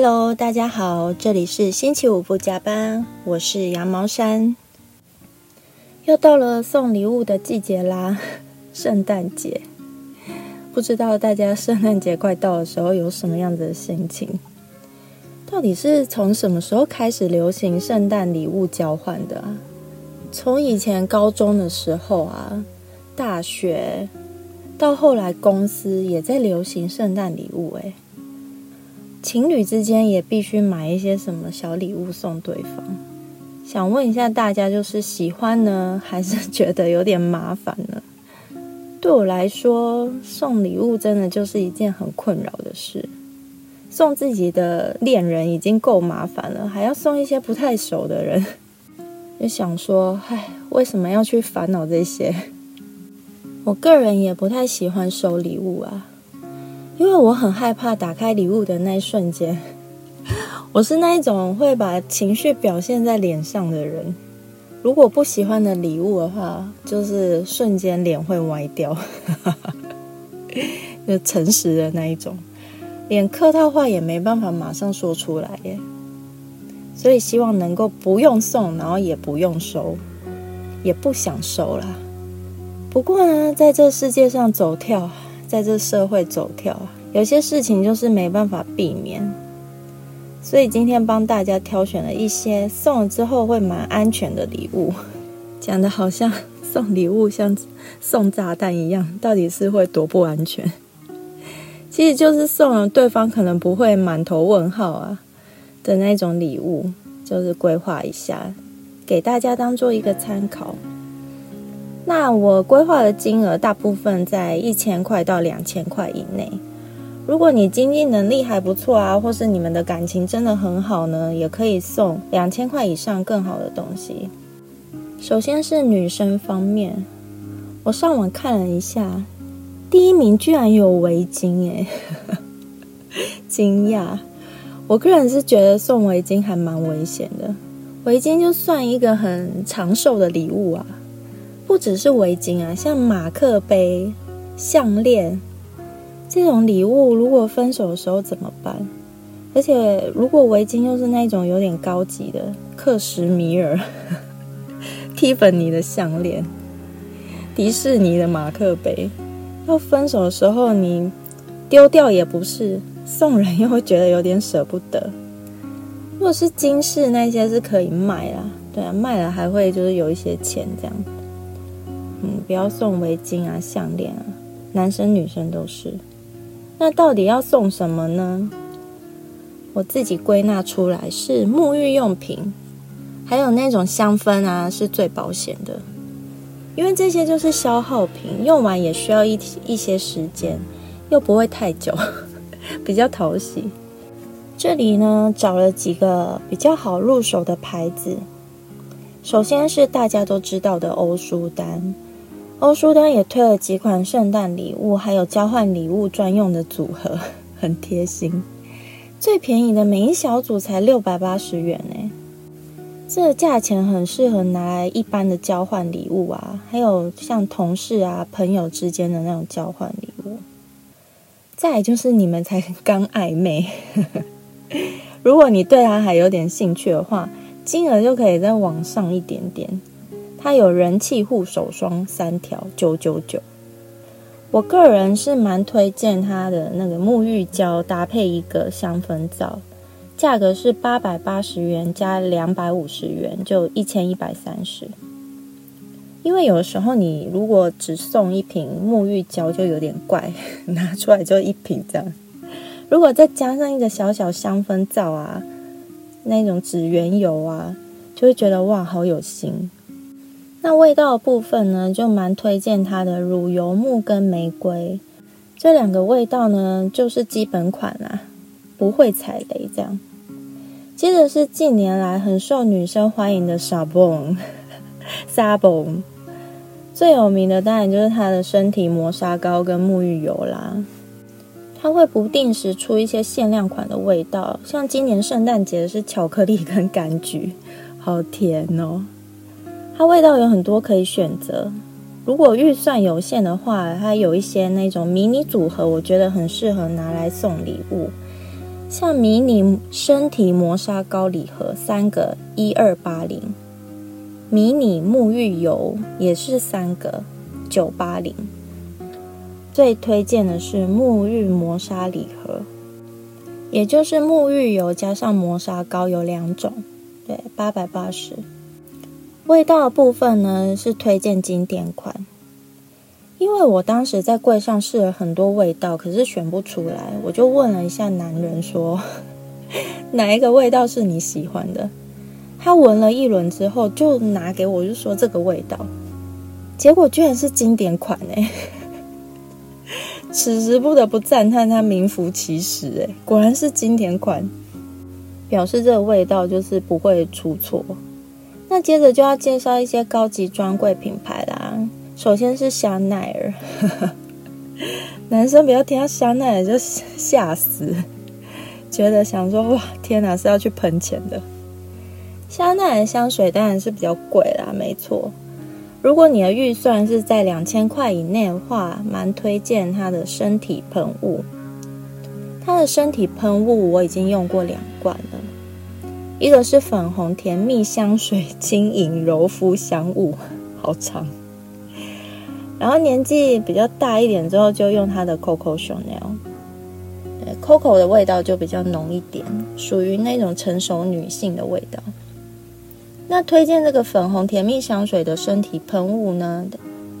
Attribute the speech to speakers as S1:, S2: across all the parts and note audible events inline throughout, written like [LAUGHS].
S1: Hello，大家好，这里是星期五不加班，我是羊毛衫。又到了送礼物的季节啦，[LAUGHS] 圣诞节。不知道大家圣诞节快到的时候有什么样子的心情？到底是从什么时候开始流行圣诞礼物交换的啊？从以前高中的时候啊，大学到后来公司也在流行圣诞礼物，诶，情侣之间也必须买一些什么小礼物送对方。想问一下大家，就是喜欢呢，[LAUGHS] 还是觉得有点麻烦呢？对我来说，送礼物真的就是一件很困扰的事。送自己的恋人已经够麻烦了，还要送一些不太熟的人。[LAUGHS] 就想说，唉，为什么要去烦恼这些？我个人也不太喜欢收礼物啊，因为我很害怕打开礼物的那一瞬间，我是那一种会把情绪表现在脸上的人。如果不喜欢的礼物的话，就是瞬间脸会歪掉，[LAUGHS] 就诚实的那一种，连客套话也没办法马上说出来耶。所以希望能够不用送，然后也不用收，也不想收啦。不过呢，在这世界上走跳，在这社会走跳啊，有些事情就是没办法避免。所以今天帮大家挑选了一些送了之后会蛮安全的礼物，讲的好像送礼物像送炸弹一样，到底是会多不安全？其实就是送了对方可能不会满头问号啊。的那种礼物，就是规划一下，给大家当做一个参考。那我规划的金额大部分在一千块到两千块以内。如果你经济能力还不错啊，或是你们的感情真的很好呢，也可以送两千块以上更好的东西。首先是女生方面，我上网看了一下，第一名居然有围巾诶，[LAUGHS] 惊讶。我个人是觉得送围巾还蛮危险的，围巾就算一个很长寿的礼物啊，不只是围巾啊，像马克杯、项链这种礼物，如果分手的时候怎么办？而且如果围巾又是那种有点高级的克什米尔、蒂芬尼的项链、迪士尼的马克杯，要分手的时候你丢掉也不是。送人又会觉得有点舍不得。如果是金饰那些是可以卖啦，对啊，卖了还会就是有一些钱这样。嗯，不要送围巾啊、项链啊，男生女生都是。那到底要送什么呢？我自己归纳出来是沐浴用品，还有那种香氛啊，是最保险的，因为这些就是消耗品，用完也需要一一些时间，又不会太久。[LAUGHS] 比较讨喜，这里呢找了几个比较好入手的牌子。首先是大家都知道的欧舒丹，欧舒丹也推了几款圣诞礼物，还有交换礼物专用的组合，[LAUGHS] 很贴心。最便宜的每一小组才六百八十元呢，这个价钱很适合拿来一般的交换礼物啊，还有像同事啊、朋友之间的那种交换礼物。再就是你们才刚暧昧，[LAUGHS] 如果你对他还有点兴趣的话，金额就可以再往上一点点。它有人气护手霜三条九九九，我个人是蛮推荐它的那个沐浴胶搭配一个香氛皂，价格是八百八十元加两百五十元，就一千一百三十。因为有的时候，你如果只送一瓶沐浴胶就有点怪，[LAUGHS] 拿出来就一瓶这样。如果再加上一个小小香氛皂啊，那种指缘油啊，就会觉得哇，好有心。那味道部分呢，就蛮推荐它的乳油木跟玫瑰这两个味道呢，就是基本款啦，不会踩雷这样。接着是近年来很受女生欢迎的沙泵。[LAUGHS] 沙泵最有名的当然就是它的身体磨砂膏跟沐浴油啦。它会不定时出一些限量款的味道，像今年圣诞节是巧克力跟柑橘，好甜哦。它味道有很多可以选择，如果预算有限的话，它有一些那种迷你组合，我觉得很适合拿来送礼物。像迷你身体磨砂膏礼盒三个一二八零，迷你沐浴油也是三个九八零。最推荐的是沐浴磨砂礼盒，也就是沐浴油加上磨砂膏有两种，对，八百八十。味道的部分呢是推荐经典款。因为我当时在柜上试了很多味道，可是选不出来，我就问了一下男人说：“ [LAUGHS] 哪一个味道是你喜欢的？”他闻了一轮之后，就拿给我，就说这个味道。结果居然是经典款哎！[LAUGHS] 此时不得不赞叹他名副其实哎，果然是经典款，表示这个味道就是不会出错。那接着就要介绍一些高级专柜品牌啦。首先是香奈儿，男生不要听到香奈儿就吓死，觉得想说哇天哪是要去喷钱的。香奈儿香水当然是比较贵啦，没错。如果你的预算是在两千块以内的话，蛮推荐它的身体喷雾。它的身体喷雾我已经用过两罐了，一个是粉红甜蜜香水轻盈柔肤香雾，好长。然后年纪比较大一点之后，就用它的 Coco Chanel，Coco 的味道就比较浓一点，属于那种成熟女性的味道。那推荐这个粉红甜蜜香水的身体喷雾呢，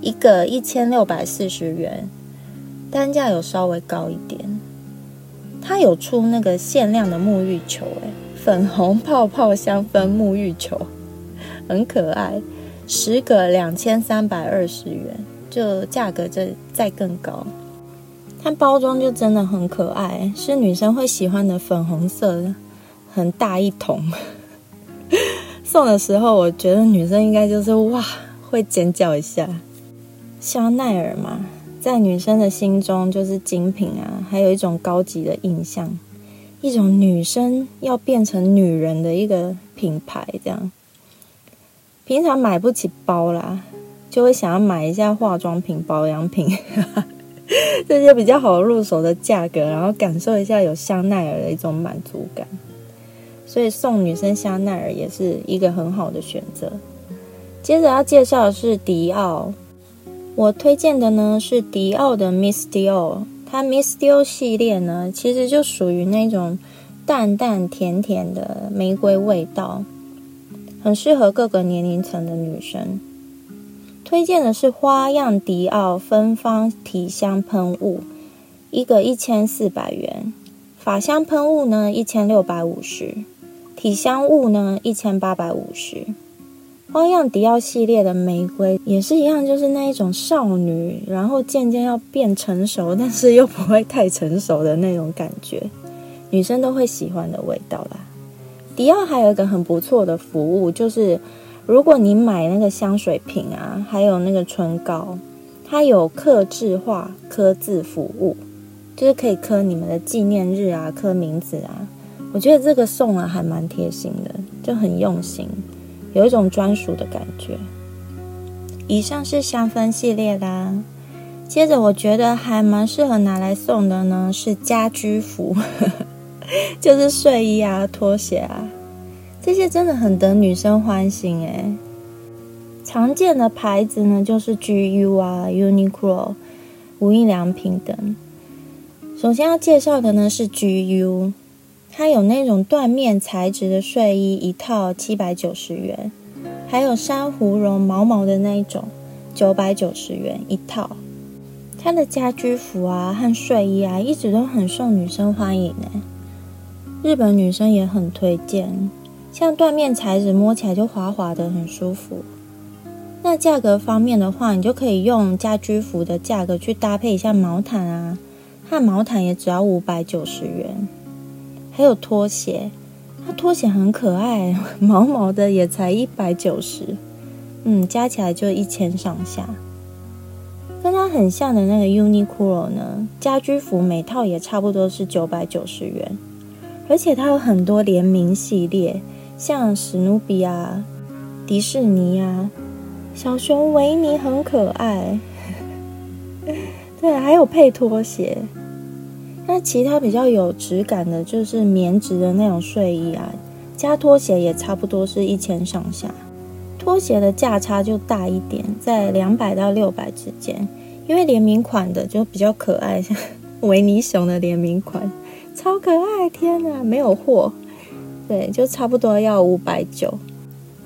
S1: 一个一千六百四十元，单价有稍微高一点。它有出那个限量的沐浴球，哎，粉红泡泡香氛沐浴球，很可爱，十个两千三百二十元。就价格再再更高，它包装就真的很可爱，是女生会喜欢的粉红色，很大一桶。[LAUGHS] 送的时候，我觉得女生应该就是哇，会尖叫一下。香奈儿嘛，在女生的心中就是精品啊，还有一种高级的印象，一种女生要变成女人的一个品牌，这样。平常买不起包啦。就会想要买一下化妆品、保养品 [LAUGHS] 这些比较好入手的价格，然后感受一下有香奈儿的一种满足感。所以送女生香奈儿也是一个很好的选择。接着要介绍的是迪奥，我推荐的呢是迪奥的 Miss Dior，它 Miss Dior 系列呢其实就属于那种淡淡甜甜的玫瑰味道，很适合各个年龄层的女生。推荐的是花样迪奥芬芳体香喷雾，一个一千四百元；法香喷雾呢一千六百五十；体香雾呢一千八百五十。花样迪奥系列的玫瑰也是一样，就是那一种少女，然后渐渐要变成熟，但是又不会太成熟的那种感觉，女生都会喜欢的味道啦。迪奥还有一个很不错的服务，就是。如果你买那个香水瓶啊，还有那个唇膏，它有刻字化刻字服务，就是可以刻你们的纪念日啊，刻名字啊。我觉得这个送了还蛮贴心的，就很用心，有一种专属的感觉。以上是香氛系列啦，接着我觉得还蛮适合拿来送的呢，是家居服，[LAUGHS] 就是睡衣啊、拖鞋啊。这些真的很得女生欢心诶。常见的牌子呢，就是 GU 啊、Uniqlo、无印良品等。首先要介绍的呢是 GU，它有那种缎面材质的睡衣，一套七百九十元；还有珊瑚绒毛毛的那一种，九百九十元一套。它的家居服啊和睡衣啊，一直都很受女生欢迎呢。日本女生也很推荐。像缎面材质，摸起来就滑滑的，很舒服。那价格方面的话，你就可以用家居服的价格去搭配一下毛毯啊，和毛毯也只要五百九十元。还有拖鞋，它拖鞋很可爱，[LAUGHS] 毛毛的也才一百九十，嗯，加起来就一千上下。跟它很像的那个 Uniqlo 呢，家居服每套也差不多是九百九十元，而且它有很多联名系列。像史努比啊、迪士尼啊、小熊维尼很可爱，[LAUGHS] 对，还有配拖鞋。那其他比较有质感的，就是棉质的那种睡衣啊，加拖鞋也差不多是一千上下。拖鞋的价差就大一点，在两百到六百之间，因为联名款的就比较可爱，像 [LAUGHS] 维尼熊的联名款，超可爱！天哪，没有货，对，就差不多要五百九，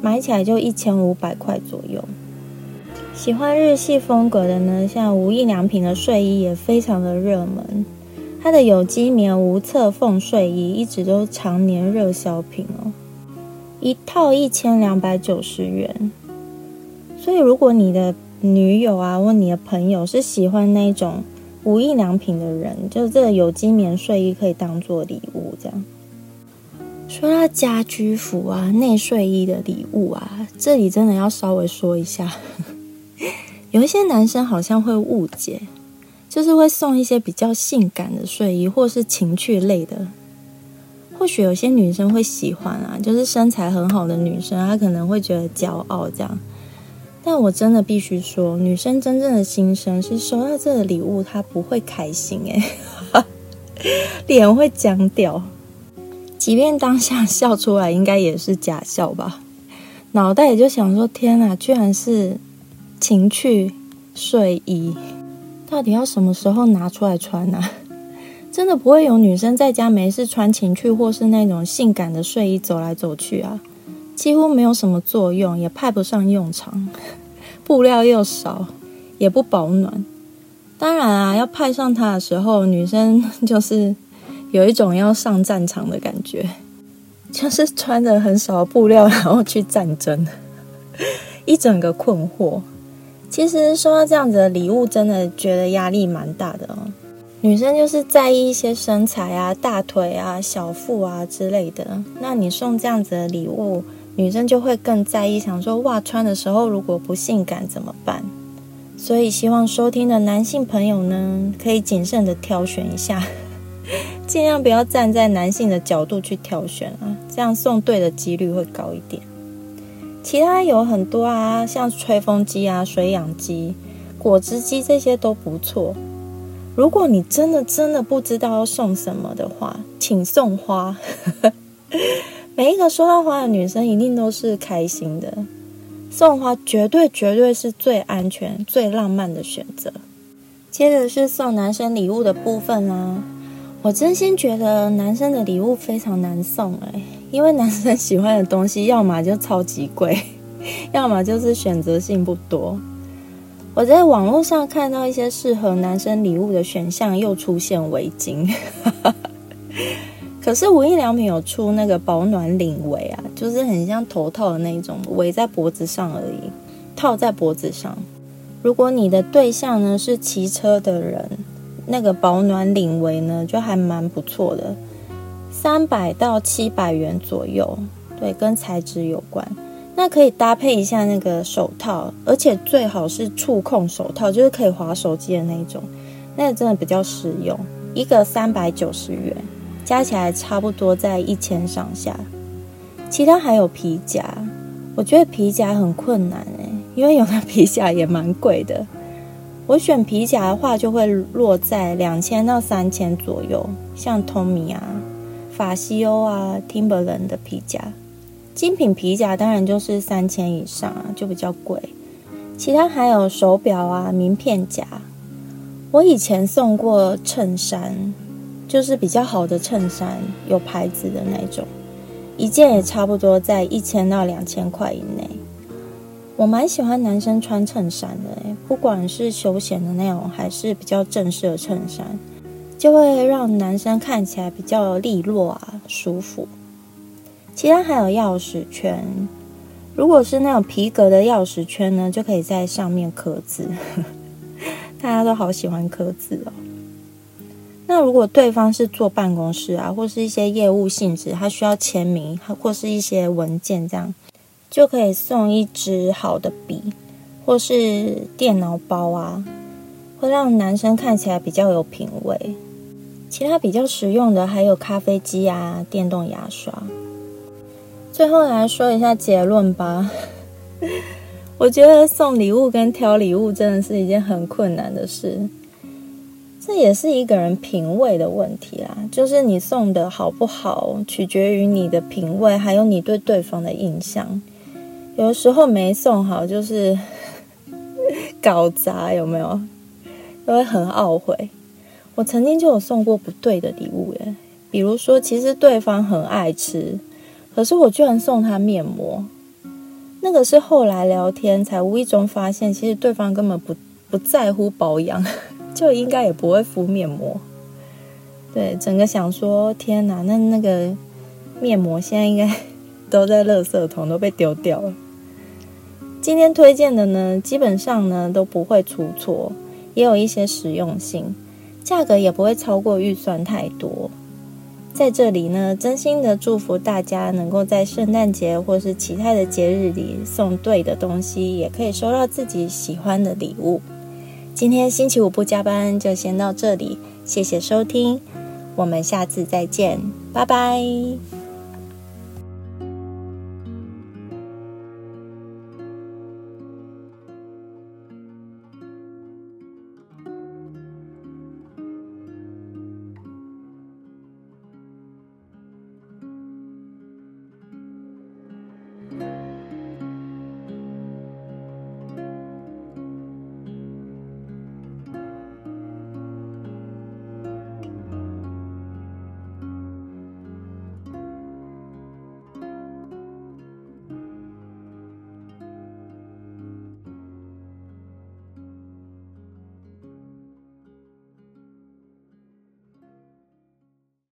S1: 买起来就一千五百块左右。喜欢日系风格的呢，像无印良品的睡衣也非常的热门，它的有机棉无侧缝睡衣一直都常年热销品哦。一套一千两百九十元，所以如果你的女友啊，或你的朋友是喜欢那种无印良品的人，就这个有机棉睡衣可以当做礼物。这样说到家居服啊、内睡衣的礼物啊，这里真的要稍微说一下，[LAUGHS] 有一些男生好像会误解，就是会送一些比较性感的睡衣，或是情趣类的。或许有些女生会喜欢啊，就是身材很好的女生，她可能会觉得骄傲这样。但我真的必须说，女生真正的心声是收到这个礼物，她不会开心诶，[LAUGHS] 脸会僵掉，即便当下笑出来，应该也是假笑吧。脑袋也就想说：天哪，居然是情趣睡衣，到底要什么时候拿出来穿呢？[LAUGHS] 真的不会有女生在家没事穿情趣或是那种性感的睡衣走来走去啊，几乎没有什么作用，也派不上用场，[LAUGHS] 布料又少，也不保暖。当然啊，要派上它的时候，女生 [LAUGHS] 就是有一种要上战场的感觉，就是穿着很少布料然后去战争，一整个困惑。其实收到这样子的礼物，真的觉得压力蛮大的哦。女生就是在意一些身材啊、大腿啊、小腹啊之类的。那你送这样子的礼物，女生就会更在意，想说哇，穿的时候如果不性感怎么办？所以希望收听的男性朋友呢，可以谨慎的挑选一下，[LAUGHS] 尽量不要站在男性的角度去挑选啊，这样送对的几率会高一点。其他有很多啊，像吹风机啊、水养机、果汁机这些都不错。如果你真的真的不知道要送什么的话，请送花。[LAUGHS] 每一个收到花的女生一定都是开心的，送花绝对绝对是最安全、最浪漫的选择。接着是送男生礼物的部分啦，我真心觉得男生的礼物非常难送哎，因为男生喜欢的东西要么就超级贵，要么就是选择性不多。我在网络上看到一些适合男生礼物的选项，又出现围巾。可是无印良品有出那个保暖领围啊，就是很像头套的那种，围在脖子上而已，套在脖子上。如果你的对象呢是骑车的人，那个保暖领围呢就还蛮不错的，三百到七百元左右，对，跟材质有关。那可以搭配一下那个手套，而且最好是触控手套，就是可以滑手机的那种，那个真的比较实用。一个三百九十元，加起来差不多在一千上下。其他还有皮夹，我觉得皮夹很困难诶，因为有的皮夹也蛮贵的。我选皮夹的话，就会落在两千到三千左右，像 Tommy 啊、法西欧啊、Timberland 的皮夹。精品皮夹当然就是三千以上啊，就比较贵。其他还有手表啊、名片夹。我以前送过衬衫，就是比较好的衬衫，有牌子的那种，一件也差不多在一千到两千块以内。我蛮喜欢男生穿衬衫的，不管是休闲的那种，还是比较正式的衬衫，就会让男生看起来比较利落啊，舒服。其他还有钥匙圈，如果是那种皮革的钥匙圈呢，就可以在上面刻字。[LAUGHS] 大家都好喜欢刻字哦。那如果对方是坐办公室啊，或是一些业务性质，他需要签名或是一些文件，这样就可以送一支好的笔，或是电脑包啊，会让男生看起来比较有品味。其他比较实用的还有咖啡机啊，电动牙刷。最后来说一下结论吧。[LAUGHS] 我觉得送礼物跟挑礼物真的是一件很困难的事。这也是一个人品味的问题啦。就是你送的好不好，取决于你的品味，还有你对对方的印象。有的时候没送好，就是 [LAUGHS] 搞砸，有没有？都会很懊悔。我曾经就有送过不对的礼物耶，比如说，其实对方很爱吃，可是我居然送他面膜。那个是后来聊天才无意中发现，其实对方根本不不在乎保养，[LAUGHS] 就应该也不会敷面膜。对，整个想说，天哪，那那个面膜现在应该 [LAUGHS] 都在垃圾桶，都被丢掉了。今天推荐的呢，基本上呢都不会出错，也有一些实用性，价格也不会超过预算太多。在这里呢，真心的祝福大家能够在圣诞节或是其他的节日里送对的东西，也可以收到自己喜欢的礼物。今天星期五不加班，就先到这里，谢谢收听，我们下次再见，拜拜。